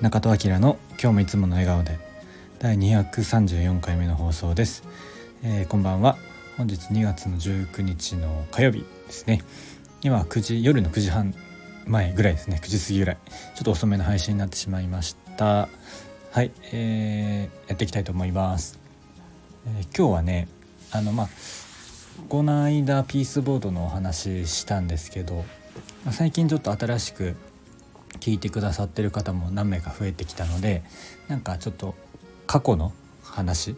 中戸明の今日もいつもの笑顔で第234回目の放送です、えー、こんばんは。本日2月の19日の火曜日ですね。今9時夜の9時半前ぐらいですね。9時過ぎぐらい。ちょっと遅めの配信になってしまいました。はい、えー、やっていきたいと思います、えー、今日はねあのまあこの間ピースボードのお話したんですけど最近ちょっと新しく聞いてくださってる方も何名か増えてきたのでなんかちょっと過去の話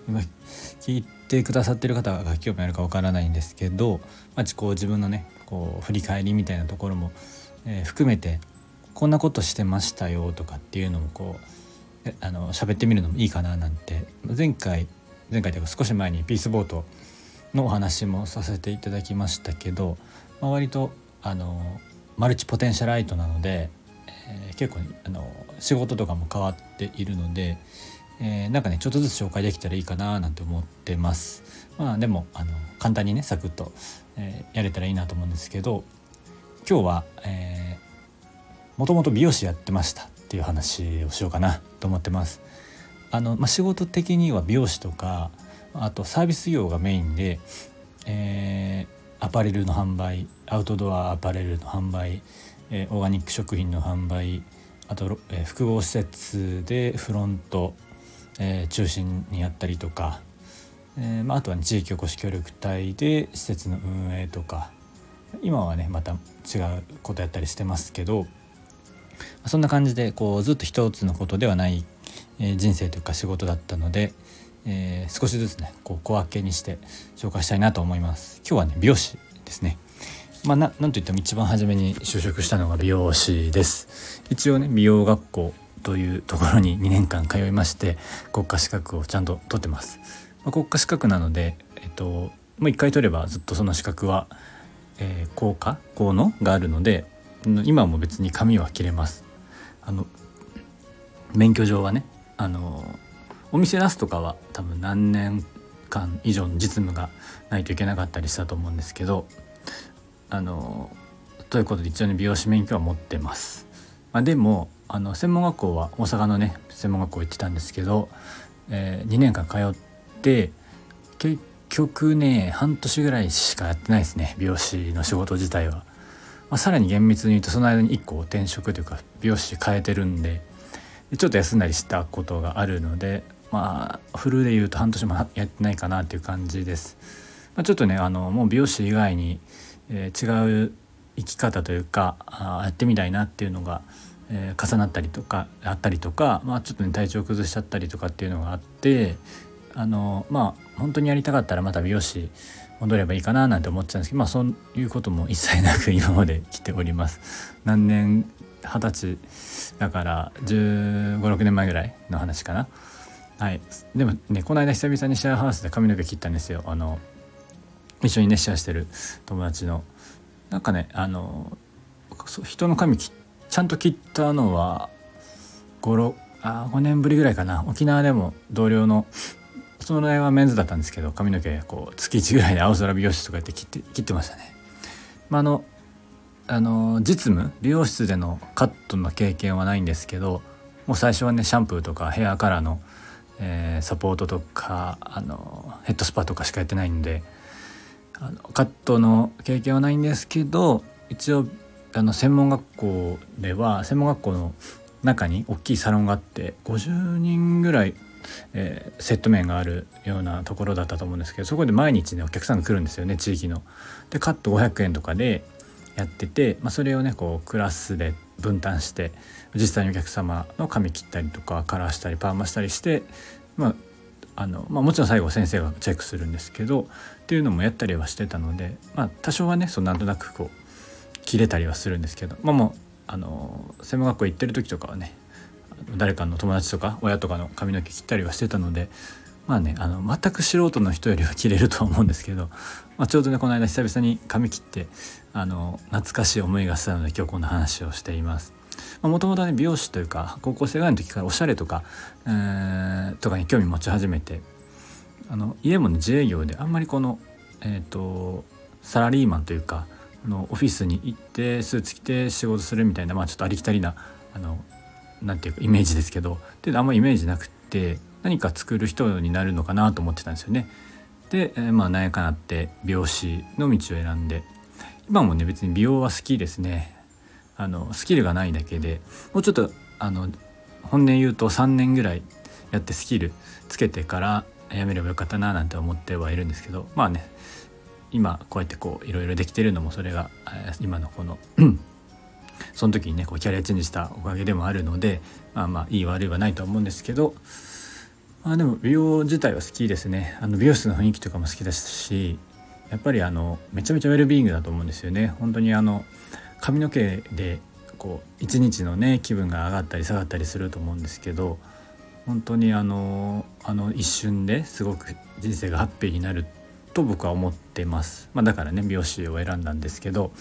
聞いてくださってる方が興味あるかわからないんですけど、まあ、こう自分のねこう振り返りみたいなところも、えー、含めてこんなことしてましたよとかっていうのもこうあの喋ってみるのもいいかななんて前回前回というか少し前にピースボートのお話もさせていただきましたけど、まあ、割とあのマルチポテンシャルライトなのでえー、結構あの仕事とかも変わっているので、えー、なんかねちょっとずつ紹介できたらいいかななんて思ってます。まあでもあの簡単にねサクッと、えー、やれたらいいなと思うんですけど今日は、え、もともと美容師やってましたっていう話をしようかなと思ってます。あのまあ、仕事的には美容師とかあとサービス業がメインで、えー、アパレルの販売アウトドアアパレルの販売えー、オーガニック食品の販売あと、えー、複合施設でフロント、えー、中心にやったりとか、えまあ、あとは、ね、地域おこし協力隊で施設の運営とか今はねまた違うことやったりしてますけどそんな感じでこうずっと一つのことではない、え、人生というか仕事だったので、え、少しずつねこう小分けにして紹介したいなと思います。今日はね美容師ですね。まあ、ななんといっても一番初めに就職したのが美容師です。一応ね美容学校というところに2年間通いまして国家資格をちゃんと取ってます、まあ、国家資格なのでえっともう1回取ればずっとその資格は、えー、効果効能があるので今も別に髪は切れます。あの免許上はねあのお店出すとかは多分何年間以上の実務がないといけなかったりしたと思うんですけどあのということで一応ね美容師免許は持ってます。まあ、でもあの専門学校は大阪のね専門学校行ってたんですけど、えー、2年間通って結局ね半年ぐらいしかやってないですね美容師の仕事自体は。まあ、さらに厳密に言うとその間に1個転職というか美容師変えてるんでちょっと休んだりしたことがあるのでまあフルで言うと半年もやってないかなっていう感じです。まあ、ちょっとねあのもう美容師以外にえー、違う生き方というかあやってみたいなっていうのが、えー、重なったりとかあったりとか、まあ、ちょっとね体調崩しちゃったりとかっていうのがあってあのまあ本当にやりたかったらまた美容師戻ればいいかななんて思ってたんですけどまあそういうことも一切なく今まで来ております。何年二十歳だから1 5 6年前ぐらいの話かな。はい、でもねこの間久々にシェアハウスで髪の毛切ったんですよあの一緒にねシェアしてる友達のなんかねあの人の髪ちゃんと切ったのは5あ5年ぶりぐらいかな沖縄でも同僚のその代はメンズだったんですけど髪の毛こう月1ぐらいで青空美容室とかやって切って切ってましたね。まあ、あのあの実務美容室でのカットの経験はないんですけどもう最初はねシャンプーとかヘアカラーの、えー、サポートとかあのヘッドスパとかしかやってないんであのカットの経験はないんですけど一応あの専門学校では専門学校の中に大きいサロンがあって50人ぐらい、えー、セット面があるようなところだったと思うんですけどそこで毎日ねお客さんが来るんですよね地域の。でカット500円とかでやってて、まあ、それをねこうクラスで分担して実際にお客様の髪切ったりとかカラーしたりパーマしたりして、まあ、あの、まあ、もちろん最後先生がチェックするんですけどっていうのもやったりはしてたので、まあ、多少はねそうなんとなくこう切れたりはするんですけど、まあ、もうあの専門学校行ってる時とかはね誰かの友達とか親とかの髪の毛切ったりはしてたのでまあねあの全く素人の人よりは切れるとは思うんですけど、まあ、ちょうどねこの間久々に髪切ってあの懐かしい思いがしたので今日こんな話をしています。もともとね美容師というか高校生ぐらいの時からおしゃれとか、えー、とかに興味持ち始めてあの家もね自営業であんまりこの、えーと、サラリーマンというかあのオフィスに行ってスーツ着て仕事するみたいなまあちょっとありきたりなあの何ていうかイメージですけどであんまイメージなくて何か作る人になるのかなと思ってたんですよね。で、えー、まあなんやかなって美容師の道を選んで今もね別に美容は好きですねあのスキルがないだけでもうちょっとあの本音言うと3年ぐらいやってスキルつけてからやめればよかったななんて思ってはいるんですけどまあね今こうやってこういろいろできてるのもそれが今のこの その時にねこうキャリアチェンジしたおかげでもあるのでまあまあいい悪いはないとは思うんですけどまあでも美容自体は好きですね。あの美容室の雰囲気とかも好きですしやっぱりあのめちゃめちゃウェルビーイングだと思うんですよね。本当にあの髪の毛でこう一日のね気分が上がったり下がったりすると思うんですけど本当にあのあの一瞬ですごく人生がハッピーになると僕は思ってます、まあ、だからね美容師を選んだんですけど、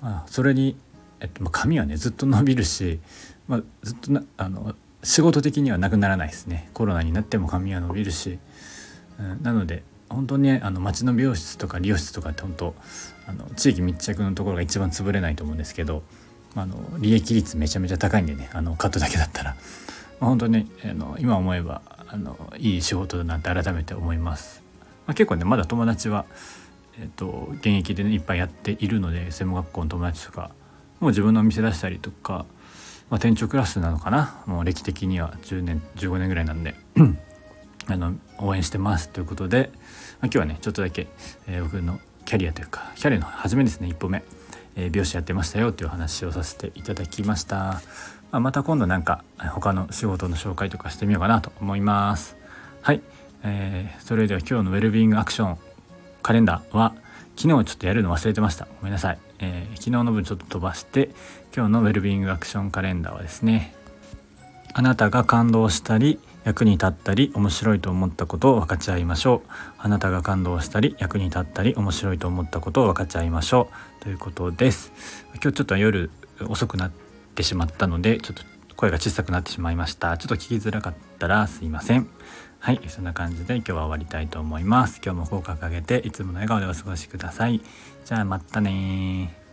まあ、それに、えっとま、髪はねずっと伸びるし、まあ、ずっとなあの仕事的にはなくならないですね。コロナになっても髪は伸びるし、うん、なので本当にあの町の美容室とか理容室とかって本当あの地域密着のところが一番潰れないと思うんですけど、あ、の利益率めちゃめちゃ高いんでねあのカットだけだったら、まあ、本当にあの今思えばあのいい仕事だなって改めて思います。まあ、結構ねまだ友達は、えーと、現役でねいっぱいやっているので専門学校の友達とかもう自分のお店出したりとか、まあ、店長クラスなのかな？もう歴的には10年15年ぐらいなんで。あの応援してますということで、ま、今日はねちょっとだけ、えー、僕のキャリアというかキャリアの初めですね一歩目、えー、美容師やってましたよという話をさせていただきました、まあ、また今度なんか他の仕事の紹介とかしてみようかなと思います。はい。えー、それでは今日のウェルビングアクションカレンダーは昨日ちょっとやるの忘れてました。ごめんなさい、えー、昨日の分ちょっと飛ばして今日のウェルビングアクションカレンダーはですねあなたが感動したり役に立ったり面白いと思ったことを分かち合いましょう。あなたが感動したり役に立ったり面白いと思ったことを分かち合いましょう。ということです。今日ちょっと夜遅くなってしまったのでちょっと声が小さくなってしまいました。ちょっと聞きづらかったらすいません。はい。そんな感じで今日は終わりたいと思います。今日も口角上げていつもの笑顔でお過ごしください。じゃあまたね